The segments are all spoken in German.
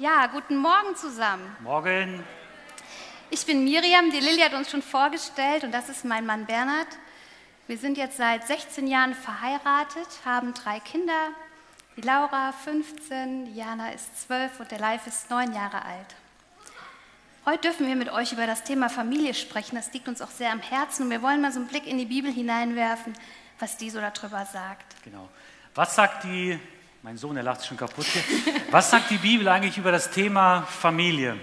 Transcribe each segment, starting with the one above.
Ja, guten Morgen zusammen. Morgen. Ich bin Miriam, die Lilly hat uns schon vorgestellt und das ist mein Mann Bernhard. Wir sind jetzt seit 16 Jahren verheiratet, haben drei Kinder. Die Laura 15, die Jana ist 12 und der Live ist 9 Jahre alt. Heute dürfen wir mit euch über das Thema Familie sprechen. Das liegt uns auch sehr am Herzen und wir wollen mal so einen Blick in die Bibel hineinwerfen, was die so darüber sagt. Genau. Was sagt die, mein Sohn, der lacht schon kaputt hier. Was sagt die Bibel eigentlich über das Thema Familie?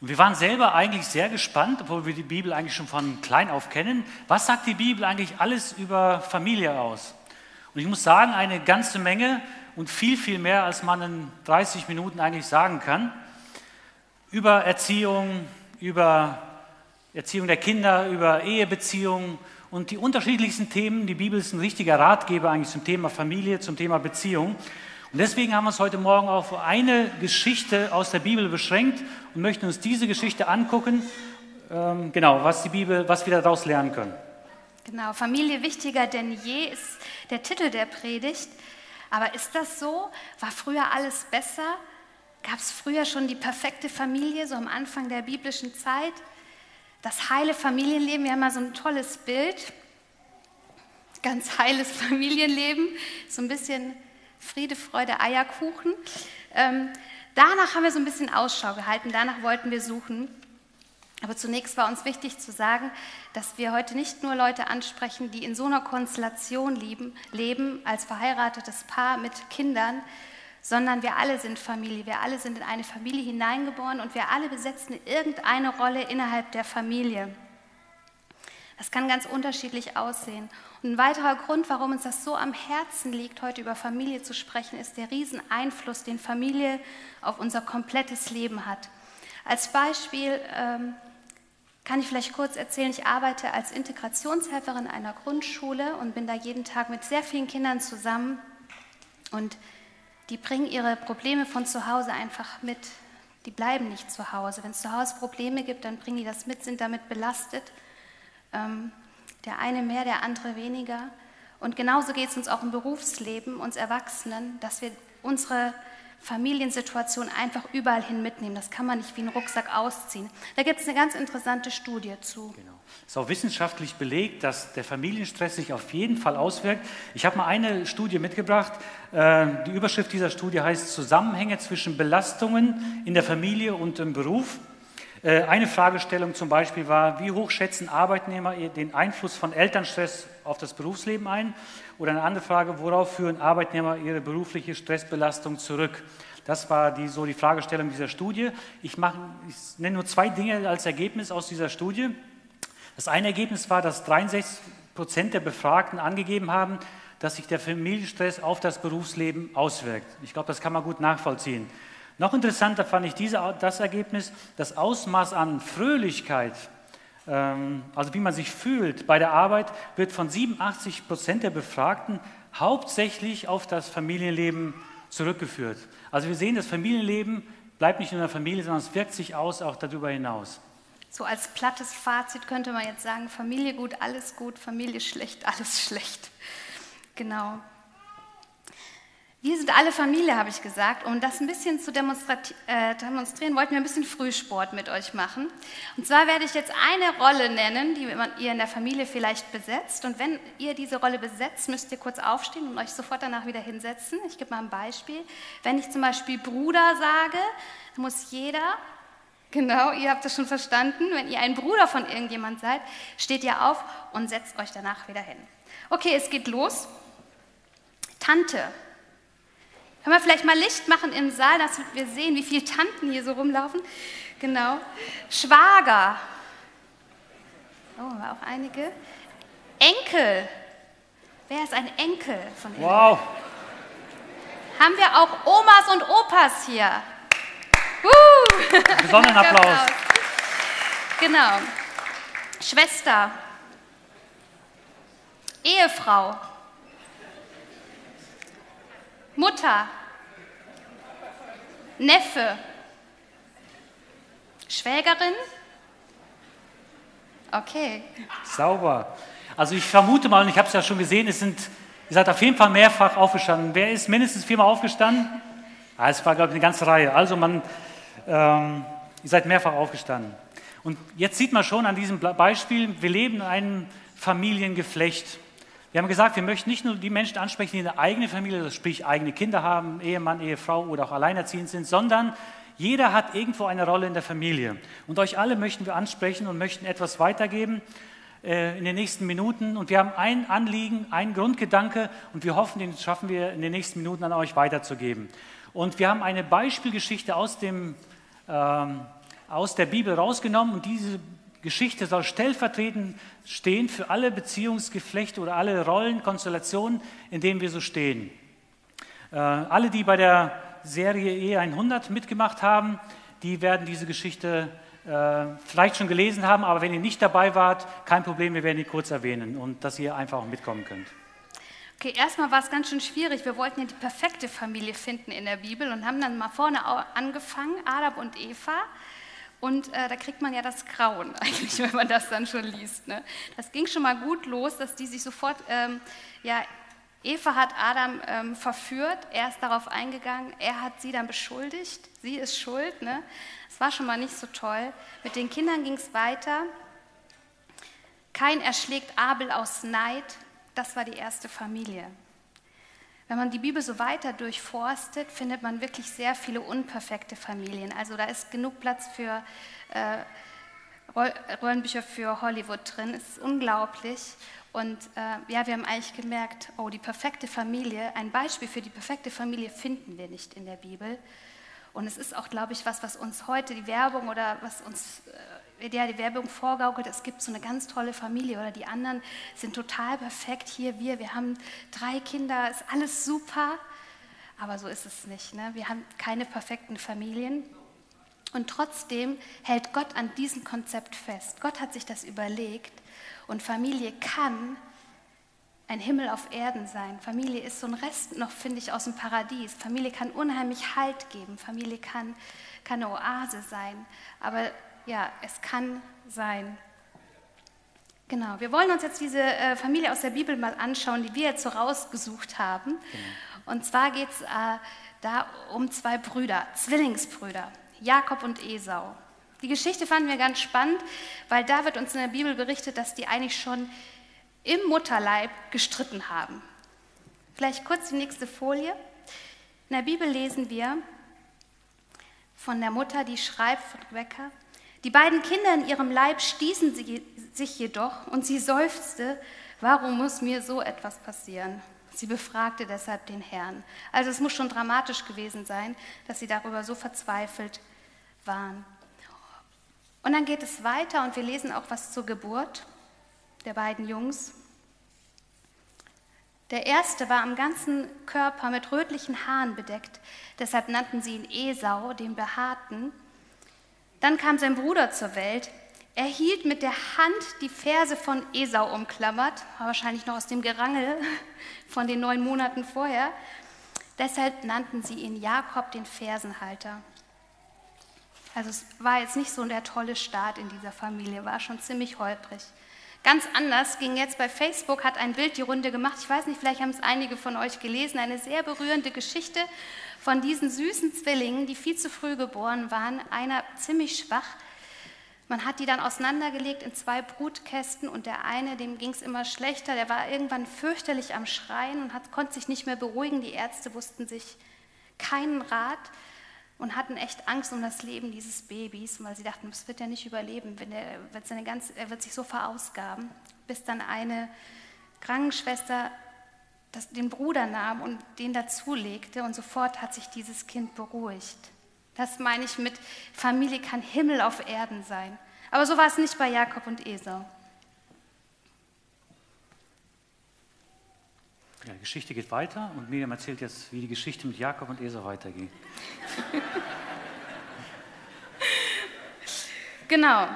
Und wir waren selber eigentlich sehr gespannt, obwohl wir die Bibel eigentlich schon von klein auf kennen. Was sagt die Bibel eigentlich alles über Familie aus? Und ich muss sagen, eine ganze Menge und viel, viel mehr, als man in 30 Minuten eigentlich sagen kann. Über Erziehung, über Erziehung der Kinder, über Ehebeziehungen und die unterschiedlichsten Themen. Die Bibel ist ein richtiger Ratgeber eigentlich zum Thema Familie, zum Thema Beziehung. Und deswegen haben wir uns heute Morgen auf eine Geschichte aus der Bibel beschränkt und möchten uns diese Geschichte angucken, ähm, genau, was die Bibel, was wir daraus lernen können. Genau, Familie wichtiger denn je ist der Titel der Predigt. Aber ist das so? War früher alles besser? Gab es früher schon die perfekte Familie, so am Anfang der biblischen Zeit? Das heile Familienleben, wir haben mal so ein tolles Bild, ganz heiles Familienleben, so ein bisschen Friede, Freude, Eierkuchen. Ähm, danach haben wir so ein bisschen Ausschau gehalten, danach wollten wir suchen. Aber zunächst war uns wichtig zu sagen, dass wir heute nicht nur Leute ansprechen, die in so einer Konstellation leben, leben als verheiratetes Paar mit Kindern, sondern wir alle sind Familie, wir alle sind in eine Familie hineingeboren und wir alle besetzen irgendeine Rolle innerhalb der Familie. Das kann ganz unterschiedlich aussehen. Und ein weiterer Grund, warum uns das so am Herzen liegt, heute über Familie zu sprechen, ist der Rieseneinfluss, den Familie auf unser komplettes Leben hat. Als Beispiel ähm, kann ich vielleicht kurz erzählen, ich arbeite als Integrationshelferin einer Grundschule und bin da jeden Tag mit sehr vielen Kindern zusammen. Und die bringen ihre Probleme von zu Hause einfach mit. Die bleiben nicht zu Hause. Wenn es zu Hause Probleme gibt, dann bringen die das mit, sind damit belastet. Ähm, der eine mehr, der andere weniger. Und genauso geht es uns auch im Berufsleben, uns Erwachsenen, dass wir unsere Familiensituation einfach überall hin mitnehmen. Das kann man nicht wie einen Rucksack ausziehen. Da gibt es eine ganz interessante Studie zu. Genau. Es ist auch wissenschaftlich belegt, dass der Familienstress sich auf jeden Fall auswirkt. Ich habe mal eine Studie mitgebracht. Äh, die Überschrift dieser Studie heißt Zusammenhänge zwischen Belastungen in der Familie und im Beruf. Äh, eine Fragestellung zum Beispiel war, wie hoch schätzen Arbeitnehmer den Einfluss von Elternstress auf das Berufsleben ein? Oder eine andere Frage, worauf führen Arbeitnehmer ihre berufliche Stressbelastung zurück? Das war die, so die Fragestellung dieser Studie. Ich, mache, ich nenne nur zwei Dinge als Ergebnis aus dieser Studie. Das eine Ergebnis war, dass 63 Prozent der Befragten angegeben haben, dass sich der Familienstress auf das Berufsleben auswirkt. Ich glaube, das kann man gut nachvollziehen. Noch interessanter fand ich diese, das Ergebnis, das Ausmaß an Fröhlichkeit, ähm, also wie man sich fühlt bei der Arbeit, wird von 87 Prozent der Befragten hauptsächlich auf das Familienleben zurückgeführt. Also wir sehen, das Familienleben bleibt nicht nur in der Familie, sondern es wirkt sich aus auch darüber hinaus. So als plattes Fazit könnte man jetzt sagen, Familie gut, alles gut, Familie schlecht, alles schlecht. Genau. Wir sind alle Familie, habe ich gesagt. Um das ein bisschen zu äh, demonstrieren, wollten wir ein bisschen Frühsport mit euch machen. Und zwar werde ich jetzt eine Rolle nennen, die ihr in der Familie vielleicht besetzt. Und wenn ihr diese Rolle besetzt, müsst ihr kurz aufstehen und euch sofort danach wieder hinsetzen. Ich gebe mal ein Beispiel. Wenn ich zum Beispiel Bruder sage, muss jeder Genau, ihr habt das schon verstanden. Wenn ihr ein Bruder von irgendjemand seid, steht ihr auf und setzt euch danach wieder hin. Okay, es geht los. Tante. Können wir vielleicht mal Licht machen im Saal, dass wir sehen, wie viele Tanten hier so rumlaufen? Genau. Schwager. Oh, auch einige. Enkel. Wer ist ein Enkel von Ihnen? Wow. Haben wir auch Omas und Opas hier? Uh. Besonderen Applaus. Genau. Schwester. Ehefrau. Mutter. Neffe. Schwägerin. Okay. Sauber. Also ich vermute mal, und ich habe es ja schon gesehen, es sind, ihr seid auf jeden Fall mehrfach aufgestanden. Wer ist mindestens viermal aufgestanden? Ah, es war, glaube ich, eine ganze Reihe. Also man, ähm, ihr seid mehrfach aufgestanden. Und jetzt sieht man schon an diesem Beispiel, wir leben in einem Familiengeflecht. Wir haben gesagt, wir möchten nicht nur die Menschen ansprechen, die eine eigene Familie, also sprich eigene Kinder haben, Ehemann, Ehefrau oder auch alleinerziehend sind, sondern jeder hat irgendwo eine Rolle in der Familie. Und euch alle möchten wir ansprechen und möchten etwas weitergeben äh, in den nächsten Minuten. Und wir haben ein Anliegen, einen Grundgedanke und wir hoffen, den schaffen wir in den nächsten Minuten an euch weiterzugeben. Und wir haben eine Beispielgeschichte aus dem ähm, aus der Bibel rausgenommen und diese Geschichte soll stellvertretend stehen für alle Beziehungsgeflechte oder alle Rollenkonstellationen, in denen wir so stehen. Äh, alle, die bei der Serie Ehe 100 mitgemacht haben, die werden diese Geschichte äh, vielleicht schon gelesen haben, aber wenn ihr nicht dabei wart, kein Problem, wir werden die kurz erwähnen und dass ihr einfach auch mitkommen könnt. Okay, erstmal war es ganz schön schwierig. Wir wollten ja die perfekte Familie finden in der Bibel und haben dann mal vorne angefangen, Adam und Eva. Und äh, da kriegt man ja das Grauen eigentlich, wenn man das dann schon liest. Ne? Das ging schon mal gut los, dass die sich sofort, ähm, ja, Eva hat Adam ähm, verführt, er ist darauf eingegangen, er hat sie dann beschuldigt, sie ist schuld. Ne? Das war schon mal nicht so toll. Mit den Kindern ging es weiter. Kein erschlägt Abel aus Neid, das war die erste Familie. Wenn man die Bibel so weiter durchforstet, findet man wirklich sehr viele unperfekte Familien. Also da ist genug Platz für äh, Rollenbücher für Hollywood drin. Es ist unglaublich. Und äh, ja, wir haben eigentlich gemerkt, oh, die perfekte Familie, ein Beispiel für die perfekte Familie finden wir nicht in der Bibel. Und es ist auch, glaube ich, was, was uns heute die Werbung oder was uns äh, der die Werbung vorgaukelt, es gibt so eine ganz tolle Familie oder die anderen sind total perfekt. Hier wir, wir haben drei Kinder, ist alles super. Aber so ist es nicht. Ne? Wir haben keine perfekten Familien. Und trotzdem hält Gott an diesem Konzept fest. Gott hat sich das überlegt. Und Familie kann ein Himmel auf Erden sein. Familie ist so ein Rest noch, finde ich, aus dem Paradies. Familie kann unheimlich Halt geben. Familie kann, kann eine Oase sein. Aber ja, es kann sein. Genau, wir wollen uns jetzt diese äh, Familie aus der Bibel mal anschauen, die wir jetzt so rausgesucht haben. Genau. Und zwar geht es äh, da um zwei Brüder, Zwillingsbrüder, Jakob und Esau. Die Geschichte fanden wir ganz spannend, weil da wird uns in der Bibel berichtet, dass die eigentlich schon im Mutterleib gestritten haben. Vielleicht kurz die nächste Folie. In der Bibel lesen wir von der Mutter, die schreibt von Rebecca, die beiden Kinder in ihrem Leib stießen sich jedoch und sie seufzte, warum muss mir so etwas passieren? Sie befragte deshalb den Herrn. Also es muss schon dramatisch gewesen sein, dass sie darüber so verzweifelt waren. Und dann geht es weiter und wir lesen auch was zur Geburt der beiden Jungs. Der erste war am ganzen Körper mit rötlichen Haaren bedeckt, deshalb nannten sie ihn Esau, den Behaarten. Dann kam sein Bruder zur Welt. Er hielt mit der Hand die Verse von Esau umklammert, wahrscheinlich noch aus dem Gerangel von den neun Monaten vorher. Deshalb nannten sie ihn Jakob den Fersenhalter. Also es war jetzt nicht so der tolle Start in dieser Familie, war schon ziemlich holprig. Ganz anders ging jetzt bei Facebook, hat ein Bild die Runde gemacht. Ich weiß nicht, vielleicht haben es einige von euch gelesen. Eine sehr berührende Geschichte von diesen süßen Zwillingen, die viel zu früh geboren waren, einer ziemlich schwach. Man hat die dann auseinandergelegt in zwei Brutkästen und der eine, dem ging es immer schlechter, der war irgendwann fürchterlich am Schreien und hat, konnte sich nicht mehr beruhigen. Die Ärzte wussten sich keinen Rat und hatten echt Angst um das Leben dieses Babys, weil sie dachten, das wird er nicht überleben, wenn er, ganze, er wird sich so verausgaben, bis dann eine Krankenschwester das, den Bruder nahm und den dazulegte und sofort hat sich dieses Kind beruhigt. Das meine ich mit Familie kann Himmel auf Erden sein. Aber so war es nicht bei Jakob und Esau. Ja, die Geschichte geht weiter und Miriam erzählt jetzt, wie die Geschichte mit Jakob und Esau weitergeht. genau.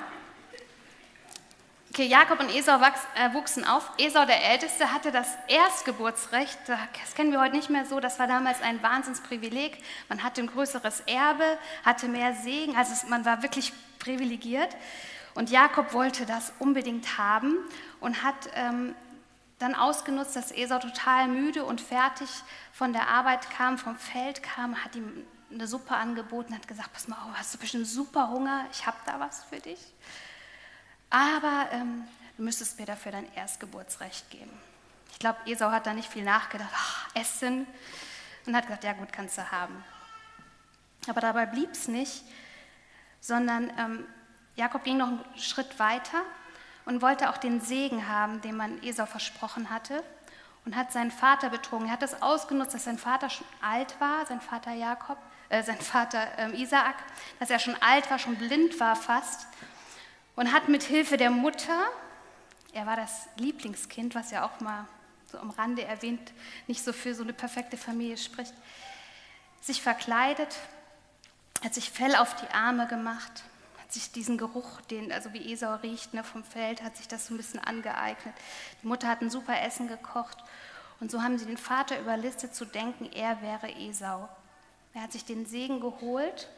Okay, Jakob und Esau äh, wuchsen auf. Esau, der Älteste, hatte das Erstgeburtsrecht. Das kennen wir heute nicht mehr so. Das war damals ein Wahnsinnsprivileg. Man hatte ein größeres Erbe, hatte mehr Segen. Also man war wirklich privilegiert. Und Jakob wollte das unbedingt haben und hat ähm, dann ausgenutzt, dass Esau total müde und fertig von der Arbeit kam, vom Feld kam, hat ihm eine Suppe angeboten, hat gesagt, pass mal auf, hast du bestimmt super Hunger, ich habe da was für dich. Aber ähm, du müsstest mir dafür dein Erstgeburtsrecht geben. Ich glaube, Esau hat da nicht viel nachgedacht, ach, Essen, und hat gesagt, ja gut, kannst du haben. Aber dabei blieb es nicht, sondern ähm, Jakob ging noch einen Schritt weiter und wollte auch den Segen haben, den man Esau versprochen hatte und hat seinen Vater betrogen. Er hat das ausgenutzt, dass sein Vater schon alt war, sein Vater Jakob, äh, sein Vater ähm, Isaak, dass er schon alt war, schon blind war fast und hat mit Hilfe der Mutter, er war das Lieblingskind, was ja auch mal so am Rande erwähnt, nicht so für so eine perfekte Familie spricht, sich verkleidet, hat sich Fell auf die Arme gemacht, hat sich diesen Geruch, den, also wie Esau riecht ne, vom Feld, hat sich das so ein bisschen angeeignet. Die Mutter hat ein super Essen gekocht und so haben sie den Vater überlistet zu denken, er wäre Esau. Er hat sich den Segen geholt,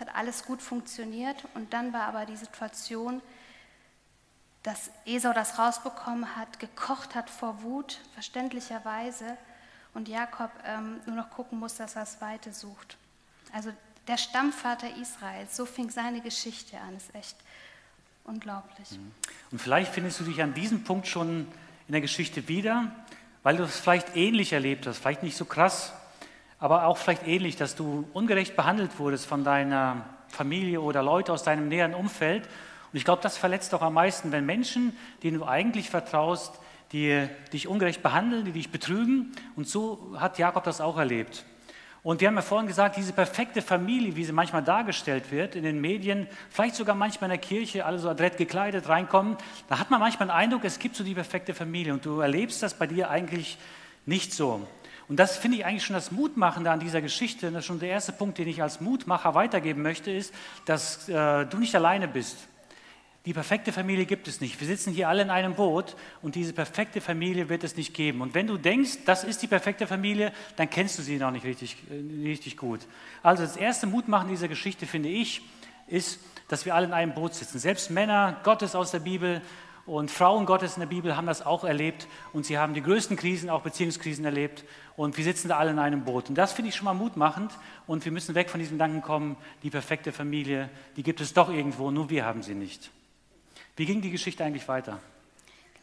hat alles gut funktioniert und dann war aber die Situation, dass Esau das rausbekommen hat, gekocht hat vor Wut, verständlicherweise, und Jakob ähm, nur noch gucken muss, dass er das Weite sucht. Also der Stammvater Israels. So fing seine Geschichte an. Ist echt unglaublich. Mhm. Und vielleicht findest du dich an diesem Punkt schon in der Geschichte wieder, weil du es vielleicht ähnlich erlebt hast. Vielleicht nicht so krass, aber auch vielleicht ähnlich, dass du ungerecht behandelt wurdest von deiner Familie oder Leute aus deinem näheren Umfeld. Und ich glaube, das verletzt doch am meisten, wenn Menschen, denen du eigentlich vertraust, die dich ungerecht behandeln, die dich betrügen. Und so hat Jakob das auch erlebt. Und wir haben ja vorhin gesagt, diese perfekte Familie, wie sie manchmal dargestellt wird in den Medien, vielleicht sogar manchmal in der Kirche, alle so adrett gekleidet reinkommen, da hat man manchmal den Eindruck, es gibt so die perfekte Familie und du erlebst das bei dir eigentlich nicht so. Und das finde ich eigentlich schon das Mutmachende an dieser Geschichte. Und das ist schon der erste Punkt, den ich als Mutmacher weitergeben möchte, ist, dass äh, du nicht alleine bist. Die perfekte Familie gibt es nicht. Wir sitzen hier alle in einem Boot und diese perfekte Familie wird es nicht geben. Und wenn du denkst, das ist die perfekte Familie, dann kennst du sie noch nicht richtig, äh, richtig gut. Also das erste Mutmachen dieser Geschichte, finde ich, ist, dass wir alle in einem Boot sitzen. Selbst Männer Gottes aus der Bibel und Frauen Gottes in der Bibel haben das auch erlebt und sie haben die größten Krisen, auch Beziehungskrisen erlebt und wir sitzen da alle in einem Boot. Und das finde ich schon mal mutmachend und wir müssen weg von diesem Gedanken kommen, die perfekte Familie, die gibt es doch irgendwo, nur wir haben sie nicht. Wie ging die Geschichte eigentlich weiter?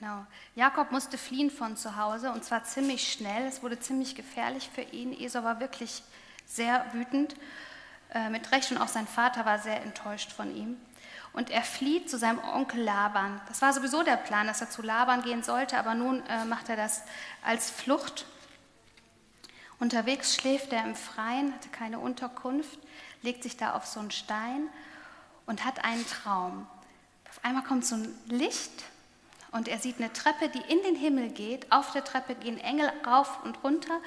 Genau. Jakob musste fliehen von zu Hause und zwar ziemlich schnell. Es wurde ziemlich gefährlich für ihn. Esau war wirklich sehr wütend. Äh, mit Recht und auch sein Vater war sehr enttäuscht von ihm. Und er flieht zu seinem Onkel Laban. Das war sowieso der Plan, dass er zu Laban gehen sollte, aber nun äh, macht er das als Flucht. Unterwegs schläft er im Freien, hatte keine Unterkunft, legt sich da auf so einen Stein und hat einen Traum. Einmal kommt so ein Licht und er sieht eine Treppe, die in den Himmel geht. Auf der Treppe gehen Engel rauf und runter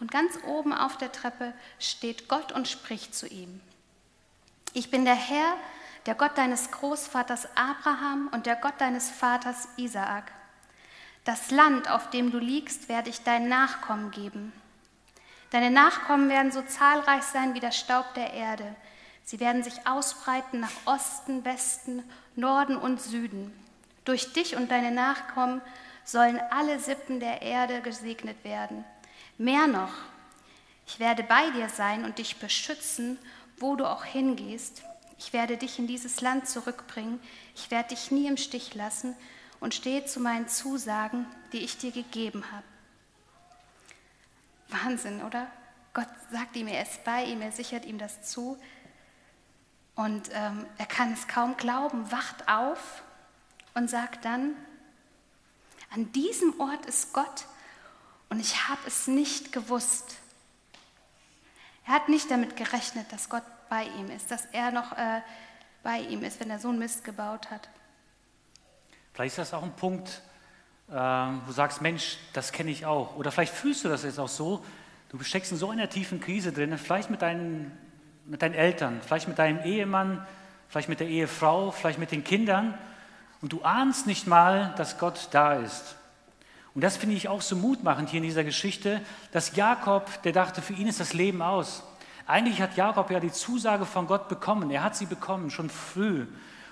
und ganz oben auf der Treppe steht Gott und spricht zu ihm. Ich bin der Herr, der Gott deines Großvaters Abraham und der Gott deines Vaters Isaak. Das Land, auf dem du liegst, werde ich deinen Nachkommen geben. Deine Nachkommen werden so zahlreich sein wie der Staub der Erde. Sie werden sich ausbreiten nach Osten, Westen, Norden und Süden. Durch dich und deine Nachkommen sollen alle Sippen der Erde gesegnet werden. Mehr noch, ich werde bei dir sein und dich beschützen, wo du auch hingehst. Ich werde dich in dieses Land zurückbringen. Ich werde dich nie im Stich lassen und stehe zu meinen Zusagen, die ich dir gegeben habe. Wahnsinn, oder? Gott sagt ihm, er ist bei ihm, er sichert ihm das zu. Und ähm, er kann es kaum glauben, wacht auf und sagt dann, an diesem Ort ist Gott und ich habe es nicht gewusst. Er hat nicht damit gerechnet, dass Gott bei ihm ist, dass er noch äh, bei ihm ist, wenn er so einen Mist gebaut hat. Vielleicht ist das auch ein Punkt, äh, wo du sagst, Mensch, das kenne ich auch. Oder vielleicht fühlst du das jetzt auch so, du steckst in so einer tiefen Krise drin, vielleicht mit deinen mit deinen Eltern, vielleicht mit deinem Ehemann, vielleicht mit der Ehefrau, vielleicht mit den Kindern und du ahnst nicht mal, dass Gott da ist. Und das finde ich auch so mutmachend hier in dieser Geschichte, dass Jakob, der dachte, für ihn ist das Leben aus. Eigentlich hat Jakob ja die Zusage von Gott bekommen. Er hat sie bekommen, schon früh.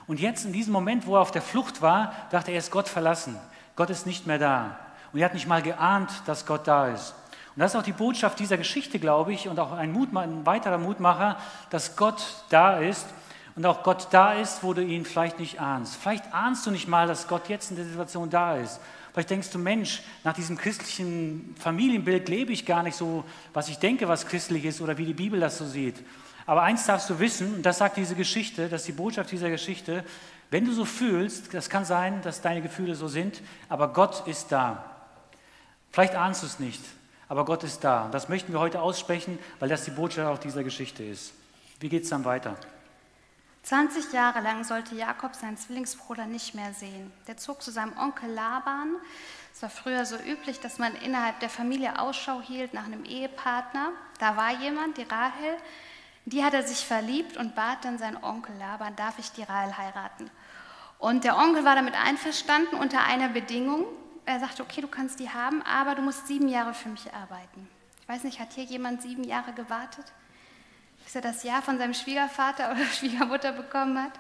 Und jetzt in diesem Moment, wo er auf der Flucht war, dachte er, er ist Gott verlassen. Gott ist nicht mehr da. Und er hat nicht mal geahnt, dass Gott da ist. Und das ist auch die Botschaft dieser Geschichte, glaube ich, und auch ein, Mut, ein weiterer Mutmacher, dass Gott da ist und auch Gott da ist, wo du ihn vielleicht nicht ahnst. Vielleicht ahnst du nicht mal, dass Gott jetzt in der Situation da ist. Vielleicht denkst du, Mensch, nach diesem christlichen Familienbild lebe ich gar nicht so, was ich denke, was christlich ist oder wie die Bibel das so sieht. Aber eins darfst du wissen, und das sagt diese Geschichte, das ist die Botschaft dieser Geschichte, wenn du so fühlst, das kann sein, dass deine Gefühle so sind, aber Gott ist da. Vielleicht ahnst du es nicht, aber Gott ist da. Und das möchten wir heute aussprechen, weil das die Botschaft auch dieser Geschichte ist. Wie geht es dann weiter? 20 Jahre lang sollte Jakob seinen Zwillingsbruder nicht mehr sehen. Der zog zu seinem Onkel Laban. Es war früher so üblich, dass man innerhalb der Familie Ausschau hielt nach einem Ehepartner. Da war jemand, die Rahel, die hat er sich verliebt und bat dann seinen Onkel Laban, darf ich die Rahel heiraten? Und der Onkel war damit einverstanden unter einer Bedingung. Er sagte, okay, du kannst die haben, aber du musst sieben Jahre für mich arbeiten. Ich weiß nicht, hat hier jemand sieben Jahre gewartet? bis er das Ja von seinem Schwiegervater oder Schwiegermutter bekommen hat.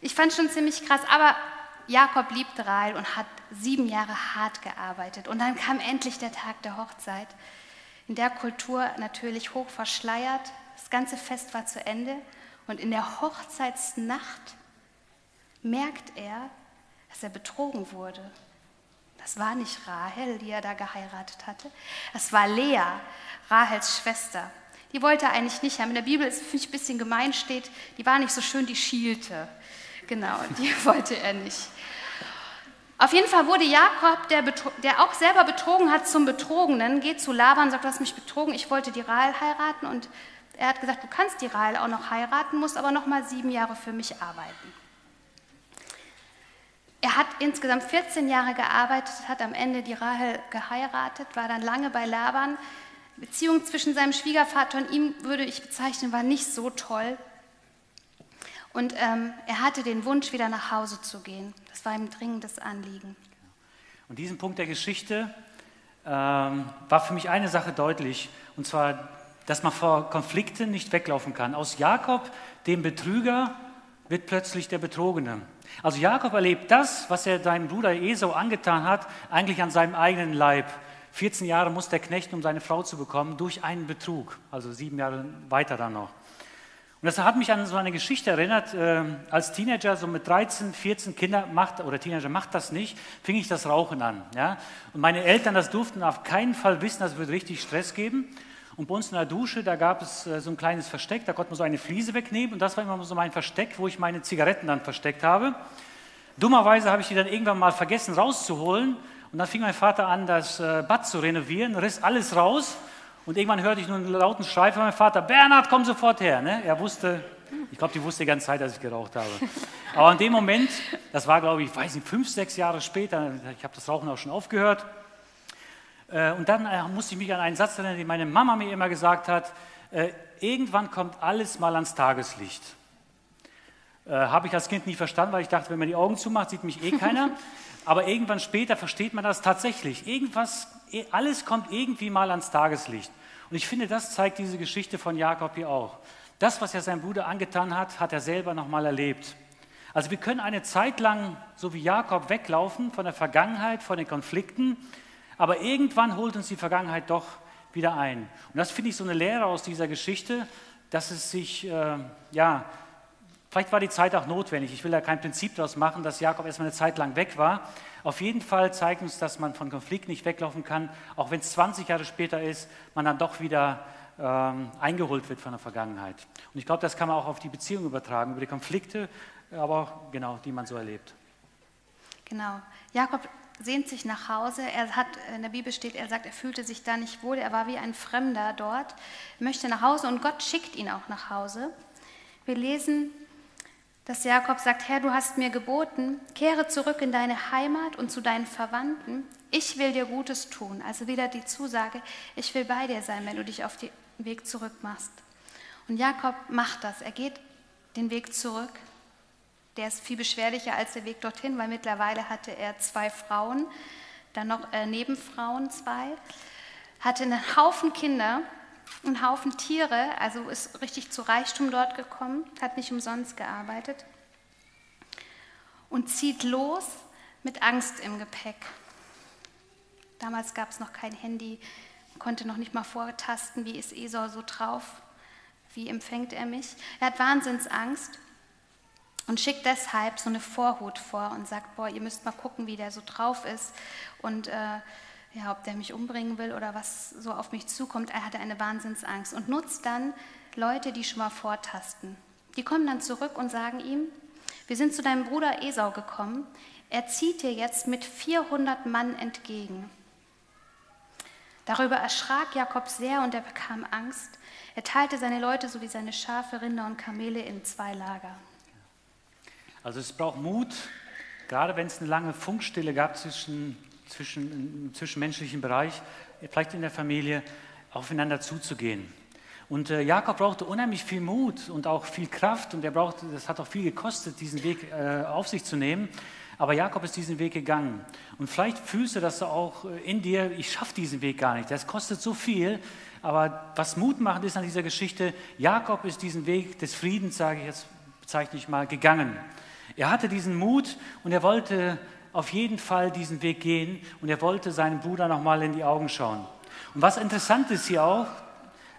Ich fand schon ziemlich krass, aber Jakob liebte Rahel und hat sieben Jahre hart gearbeitet. Und dann kam endlich der Tag der Hochzeit. In der Kultur natürlich hoch verschleiert. Das ganze Fest war zu Ende. Und in der Hochzeitsnacht merkt er, dass er betrogen wurde. Das war nicht Rahel, die er da geheiratet hatte. Es war Lea, Rahels Schwester. Die wollte er eigentlich nicht haben. In der Bibel ist, finde ich, ein bisschen gemein steht, die war nicht so schön, die schielte. Genau, die wollte er nicht. Auf jeden Fall wurde Jakob, der, der, auch selber betrogen hat, zum Betrogenen, geht zu Laban und sagt, du hast mich betrogen, ich wollte die Rahel heiraten. Und er hat gesagt, du kannst die Rahel auch noch heiraten, musst aber noch mal sieben Jahre für mich arbeiten. Er hat insgesamt 14 Jahre gearbeitet, hat am Ende die Rahel geheiratet, war dann lange bei Laban. Beziehung zwischen seinem Schwiegervater und ihm würde ich bezeichnen, war nicht so toll. Und ähm, er hatte den Wunsch, wieder nach Hause zu gehen. Das war ihm dringendes Anliegen. Und diesen Punkt der Geschichte ähm, war für mich eine Sache deutlich, und zwar, dass man vor Konflikten nicht weglaufen kann. Aus Jakob, dem Betrüger, wird plötzlich der Betrogene. Also Jakob erlebt das, was er seinem Bruder Esau angetan hat, eigentlich an seinem eigenen Leib. 14 Jahre muss der Knecht, um seine Frau zu bekommen, durch einen Betrug, also sieben Jahre weiter dann noch. Und das hat mich an so eine Geschichte erinnert, äh, als Teenager, so mit 13, 14 Kinder macht, oder Teenager macht das nicht, fing ich das Rauchen an. Ja? Und meine Eltern, das durften auf keinen Fall wissen, das würde richtig Stress geben. Und bei uns in der Dusche, da gab es äh, so ein kleines Versteck, da konnte man so eine Fliese wegnehmen und das war immer so mein Versteck, wo ich meine Zigaretten dann versteckt habe. Dummerweise habe ich die dann irgendwann mal vergessen rauszuholen und dann fing mein Vater an, das äh, Bad zu renovieren, riss alles raus. Und irgendwann hörte ich nur einen lauten Schrei von meinem Vater: Bernhard, komm sofort her. Ne? Er wusste, ich glaube, die wusste die ganze Zeit, dass ich geraucht habe. Aber in dem Moment, das war, glaube ich, ich weiß nicht, fünf, sechs Jahre später, ich habe das Rauchen auch schon aufgehört. Äh, und dann äh, musste ich mich an einen Satz erinnern, den meine Mama mir immer gesagt hat: Irgendwann kommt alles mal ans Tageslicht. Habe ich als Kind nie verstanden, weil ich dachte, wenn man die Augen zumacht, sieht mich eh keiner. Aber irgendwann später versteht man das tatsächlich. Irgendwas, alles kommt irgendwie mal ans Tageslicht. Und ich finde, das zeigt diese Geschichte von Jakob hier auch. Das, was er seinem Bruder angetan hat, hat er selber nochmal erlebt. Also wir können eine Zeit lang, so wie Jakob, weglaufen von der Vergangenheit, von den Konflikten, aber irgendwann holt uns die Vergangenheit doch wieder ein. Und das finde ich so eine Lehre aus dieser Geschichte, dass es sich, äh, ja, Vielleicht war die Zeit auch notwendig. Ich will da kein Prinzip daraus machen, dass Jakob erstmal eine Zeit lang weg war. Auf jeden Fall zeigt uns, dass man von Konflikten nicht weglaufen kann, auch wenn es 20 Jahre später ist, man dann doch wieder ähm, eingeholt wird von der Vergangenheit. Und ich glaube, das kann man auch auf die Beziehung übertragen, über die Konflikte, aber auch genau, die man so erlebt. Genau. Jakob sehnt sich nach Hause. Er hat, in der Bibel steht, er sagt, er fühlte sich da nicht wohl. Er war wie ein Fremder dort, möchte nach Hause und Gott schickt ihn auch nach Hause. Wir lesen dass Jakob sagt, Herr, du hast mir geboten, kehre zurück in deine Heimat und zu deinen Verwandten. Ich will dir Gutes tun. Also wieder die Zusage, ich will bei dir sein, wenn du dich auf den Weg zurück machst. Und Jakob macht das. Er geht den Weg zurück. Der ist viel beschwerlicher als der Weg dorthin, weil mittlerweile hatte er zwei Frauen, dann noch äh, Nebenfrauen zwei, hatte einen Haufen Kinder einen Haufen Tiere, also ist richtig zu Reichtum dort gekommen, hat nicht umsonst gearbeitet und zieht los mit Angst im Gepäck. Damals gab es noch kein Handy, konnte noch nicht mal vortasten, wie ist Esau so drauf, wie empfängt er mich. Er hat Wahnsinnsangst und schickt deshalb so eine Vorhut vor und sagt, boah, ihr müsst mal gucken, wie der so drauf ist und äh, ja, ob der mich umbringen will oder was so auf mich zukommt. Er hatte eine Wahnsinnsangst und nutzt dann Leute, die schon mal vortasten. Die kommen dann zurück und sagen ihm, wir sind zu deinem Bruder Esau gekommen, er zieht dir jetzt mit 400 Mann entgegen. Darüber erschrak Jakob sehr und er bekam Angst. Er teilte seine Leute sowie seine Schafe, Rinder und Kamele in zwei Lager. Also es braucht Mut, gerade wenn es eine lange Funkstille gab zwischen, zwischen, im zwischenmenschlichen Bereich, vielleicht in der Familie, aufeinander zuzugehen. Und äh, Jakob brauchte unheimlich viel Mut und auch viel Kraft und er brauchte, das hat auch viel gekostet, diesen Weg äh, auf sich zu nehmen. Aber Jakob ist diesen Weg gegangen. Und vielleicht fühlst du das auch äh, in dir, ich schaffe diesen Weg gar nicht. Das kostet so viel. Aber was Mut macht ist an dieser Geschichte, Jakob ist diesen Weg des Friedens, sage ich jetzt, bezeichne ich mal, gegangen. Er hatte diesen Mut und er wollte auf jeden Fall diesen Weg gehen und er wollte seinem Bruder nochmal in die Augen schauen. Und was interessant ist hier auch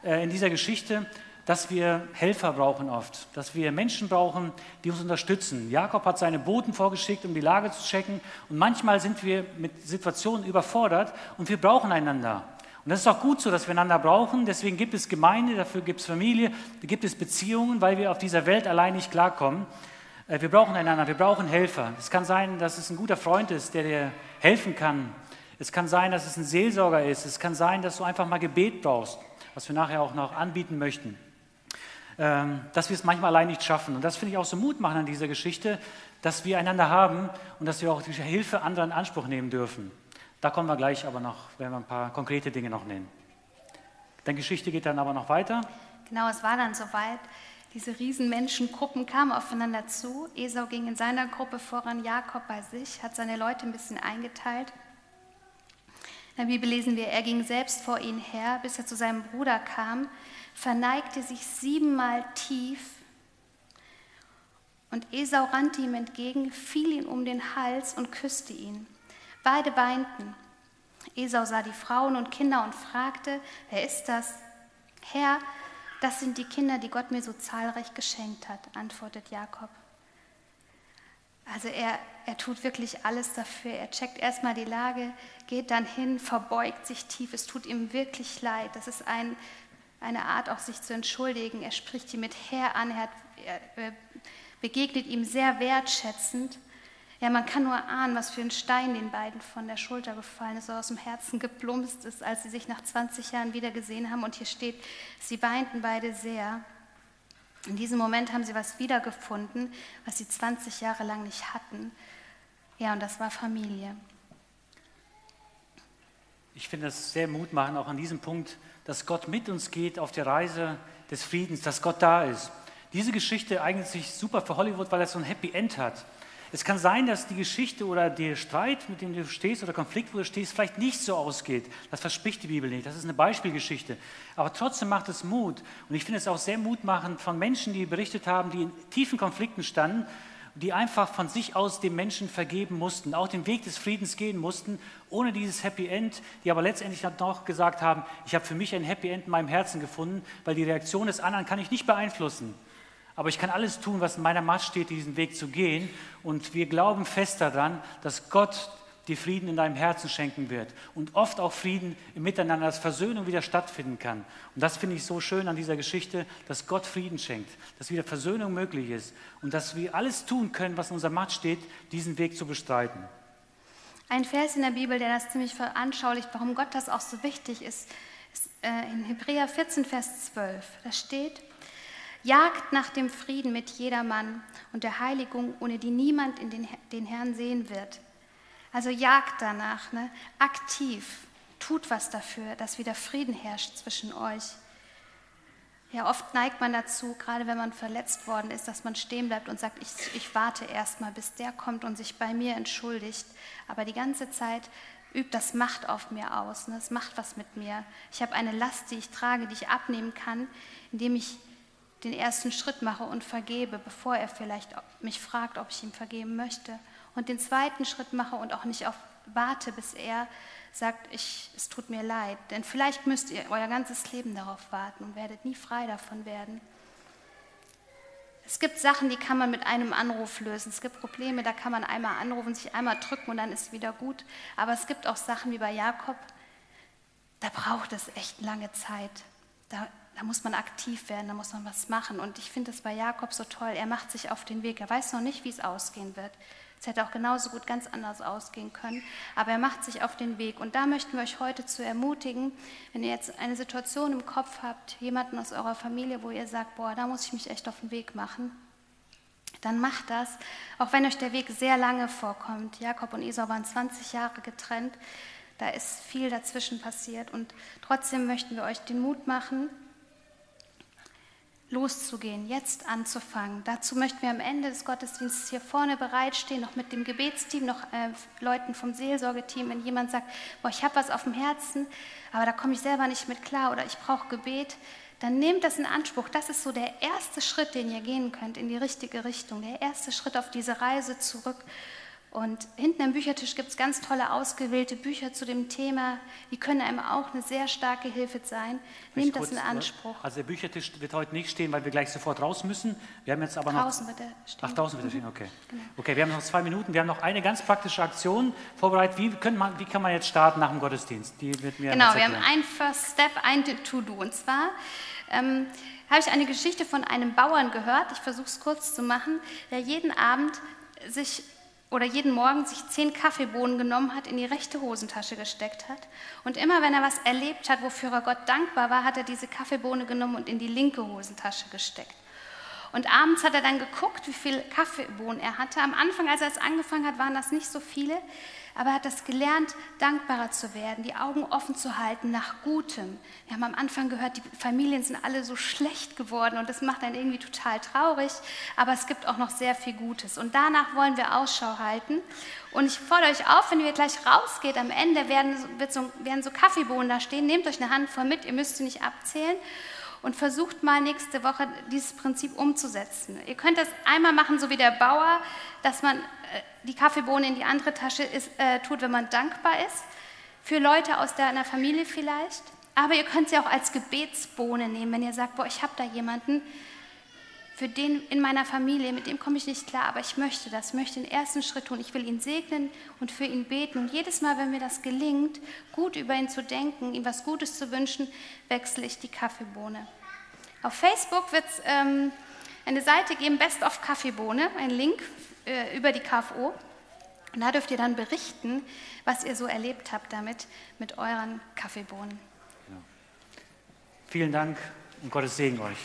äh, in dieser Geschichte, dass wir Helfer brauchen oft, dass wir Menschen brauchen, die uns unterstützen. Jakob hat seine Boten vorgeschickt, um die Lage zu checken und manchmal sind wir mit Situationen überfordert und wir brauchen einander. Und das ist auch gut so, dass wir einander brauchen. Deswegen gibt es Gemeinde, dafür gibt es Familie, da gibt es Beziehungen, weil wir auf dieser Welt allein nicht klarkommen. Äh, wir brauchen einander, wir brauchen Helfer. Es kann sein, dass es ein guter Freund ist, der dir helfen kann. Es kann sein, dass es ein Seelsorger ist. Es kann sein, dass du einfach mal Gebet brauchst, was wir nachher auch noch anbieten möchten. Ähm, dass wir es manchmal allein nicht schaffen. Und das finde ich auch so Mut machen an dieser Geschichte, dass wir einander haben und dass wir auch die Hilfe anderer in Anspruch nehmen dürfen. Da kommen wir gleich aber noch, werden wir ein paar konkrete Dinge noch nennen. Die Geschichte geht dann aber noch weiter. Genau, es war dann soweit. Diese riesen Menschengruppen kamen aufeinander zu. Esau ging in seiner Gruppe voran, Jakob bei sich, hat seine Leute ein bisschen eingeteilt. In der Bibel lesen wir, er ging selbst vor ihnen her, bis er zu seinem Bruder kam, verneigte sich siebenmal tief und Esau rannte ihm entgegen, fiel ihm um den Hals und küsste ihn. Beide weinten. Esau sah die Frauen und Kinder und fragte, wer ist das? Herr, das sind die Kinder, die Gott mir so zahlreich geschenkt hat, antwortet Jakob. Also er, er tut wirklich alles dafür. Er checkt erstmal die Lage, geht dann hin, verbeugt sich tief. Es tut ihm wirklich leid. Das ist ein, eine Art, auch sich zu entschuldigen. Er spricht ihn mit Herr an. Er begegnet ihm sehr wertschätzend. Ja, man kann nur ahnen, was für ein Stein den beiden von der Schulter gefallen ist, so aus dem Herzen geplumpst ist, als sie sich nach 20 Jahren wieder gesehen haben. Und hier steht, sie weinten beide sehr. In diesem Moment haben sie was wiedergefunden, was sie 20 Jahre lang nicht hatten. Ja, und das war Familie. Ich finde das sehr mutmachend, auch an diesem Punkt, dass Gott mit uns geht auf der Reise des Friedens, dass Gott da ist. Diese Geschichte eignet sich super für Hollywood, weil es so ein Happy End hat. Es kann sein, dass die Geschichte oder der Streit, mit dem du stehst, oder Konflikt, wo du stehst, vielleicht nicht so ausgeht. Das verspricht die Bibel nicht. Das ist eine Beispielgeschichte. Aber trotzdem macht es Mut. Und ich finde es auch sehr mutmachend von Menschen, die berichtet haben, die in tiefen Konflikten standen, die einfach von sich aus dem Menschen vergeben mussten, auch den Weg des Friedens gehen mussten, ohne dieses Happy End, die aber letztendlich noch gesagt haben, ich habe für mich ein Happy End in meinem Herzen gefunden, weil die Reaktion des anderen kann ich nicht beeinflussen. Aber ich kann alles tun, was in meiner Macht steht, diesen Weg zu gehen. Und wir glauben fest daran, dass Gott dir Frieden in deinem Herzen schenken wird. Und oft auch Frieden im Miteinander, dass Versöhnung wieder stattfinden kann. Und das finde ich so schön an dieser Geschichte, dass Gott Frieden schenkt, dass wieder Versöhnung möglich ist und dass wir alles tun können, was in unserer Macht steht, diesen Weg zu bestreiten. Ein Vers in der Bibel, der das ziemlich veranschaulicht, warum Gott das auch so wichtig ist, ist äh, in Hebräer 14, Vers 12. Da steht, Jagt nach dem Frieden mit jedermann und der Heiligung, ohne die niemand in den, den Herrn sehen wird. Also jagt danach, ne? aktiv, tut was dafür, dass wieder Frieden herrscht zwischen euch. Ja, oft neigt man dazu, gerade wenn man verletzt worden ist, dass man stehen bleibt und sagt, ich, ich warte erst mal, bis der kommt und sich bei mir entschuldigt. Aber die ganze Zeit übt das Macht auf mir aus. Ne? Es macht was mit mir. Ich habe eine Last, die ich trage, die ich abnehmen kann, indem ich den ersten Schritt mache und vergebe, bevor er vielleicht mich fragt, ob ich ihm vergeben möchte. Und den zweiten Schritt mache und auch nicht auf warte, bis er sagt, ich, es tut mir leid. Denn vielleicht müsst ihr euer ganzes Leben darauf warten und werdet nie frei davon werden. Es gibt Sachen, die kann man mit einem Anruf lösen. Es gibt Probleme, da kann man einmal anrufen, sich einmal drücken und dann ist es wieder gut. Aber es gibt auch Sachen wie bei Jakob, da braucht es echt lange Zeit. Da, da muss man aktiv werden, da muss man was machen. Und ich finde es bei Jakob so toll. Er macht sich auf den Weg. Er weiß noch nicht, wie es ausgehen wird. Es hätte auch genauso gut ganz anders ausgehen können. Aber er macht sich auf den Weg. Und da möchten wir euch heute zu ermutigen, wenn ihr jetzt eine Situation im Kopf habt, jemanden aus eurer Familie, wo ihr sagt, boah, da muss ich mich echt auf den Weg machen, dann macht das, auch wenn euch der Weg sehr lange vorkommt. Jakob und Esau waren 20 Jahre getrennt. Da ist viel dazwischen passiert. Und trotzdem möchten wir euch den Mut machen, loszugehen, jetzt anzufangen. Dazu möchten wir am Ende des Gottesdienstes hier vorne bereitstehen, noch mit dem Gebetsteam, noch äh, Leuten vom Seelsorgeteam, wenn jemand sagt, boah, ich habe was auf dem Herzen, aber da komme ich selber nicht mit klar oder ich brauche Gebet, dann nehmt das in Anspruch. Das ist so der erste Schritt, den ihr gehen könnt in die richtige Richtung, der erste Schritt auf diese Reise zurück und hinten am Büchertisch gibt es ganz tolle ausgewählte Bücher zu dem Thema. Die können einem auch eine sehr starke Hilfe sein. Nehmt das in Anspruch. Also der Büchertisch wird heute nicht stehen, weil wir gleich sofort raus müssen. Wir haben jetzt aber draußen noch. Wird er stehen. Ach, draußen wird er stehen, okay. Genau. Okay, wir haben noch zwei Minuten. Wir haben noch eine ganz praktische Aktion vorbereitet. Wie, können man, wie kann man jetzt starten nach dem Gottesdienst? Die wird mir genau, wir haben ein First Step, ein To-Do. Und zwar ähm, habe ich eine Geschichte von einem Bauern gehört. Ich versuche es kurz zu machen, der jeden Abend sich oder jeden Morgen sich zehn Kaffeebohnen genommen hat, in die rechte Hosentasche gesteckt hat. Und immer wenn er was erlebt hat, wofür er Gott dankbar war, hat er diese Kaffeebohne genommen und in die linke Hosentasche gesteckt. Und abends hat er dann geguckt, wie viele Kaffeebohnen er hatte. Am Anfang, als er es angefangen hat, waren das nicht so viele aber er hat das gelernt, dankbarer zu werden, die Augen offen zu halten nach Gutem. Wir haben am Anfang gehört, die Familien sind alle so schlecht geworden und das macht einen irgendwie total traurig, aber es gibt auch noch sehr viel Gutes. Und danach wollen wir Ausschau halten. Und ich fordere euch auf, wenn ihr gleich rausgeht, am Ende werden, so, werden so Kaffeebohnen da stehen, nehmt euch eine Handvoll mit, ihr müsst sie nicht abzählen und versucht mal nächste Woche dieses Prinzip umzusetzen. Ihr könnt das einmal machen, so wie der Bauer, dass man äh, die Kaffeebohne in die andere Tasche ist, äh, tut, wenn man dankbar ist. Für Leute aus deiner Familie vielleicht. Aber ihr könnt sie auch als Gebetsbohne nehmen, wenn ihr sagt, boah, ich habe da jemanden, für den in meiner Familie, mit dem komme ich nicht klar, aber ich möchte das, möchte den ersten Schritt tun. Ich will ihn segnen und für ihn beten. Und jedes Mal, wenn mir das gelingt, gut über ihn zu denken, ihm was Gutes zu wünschen, wechsle ich die Kaffeebohne. Auf Facebook wird es ähm, eine Seite geben, Best of Kaffeebohne, ein Link äh, über die KFO. Und da dürft ihr dann berichten, was ihr so erlebt habt damit, mit euren Kaffeebohnen. Genau. Vielen Dank und Gottes Segen euch.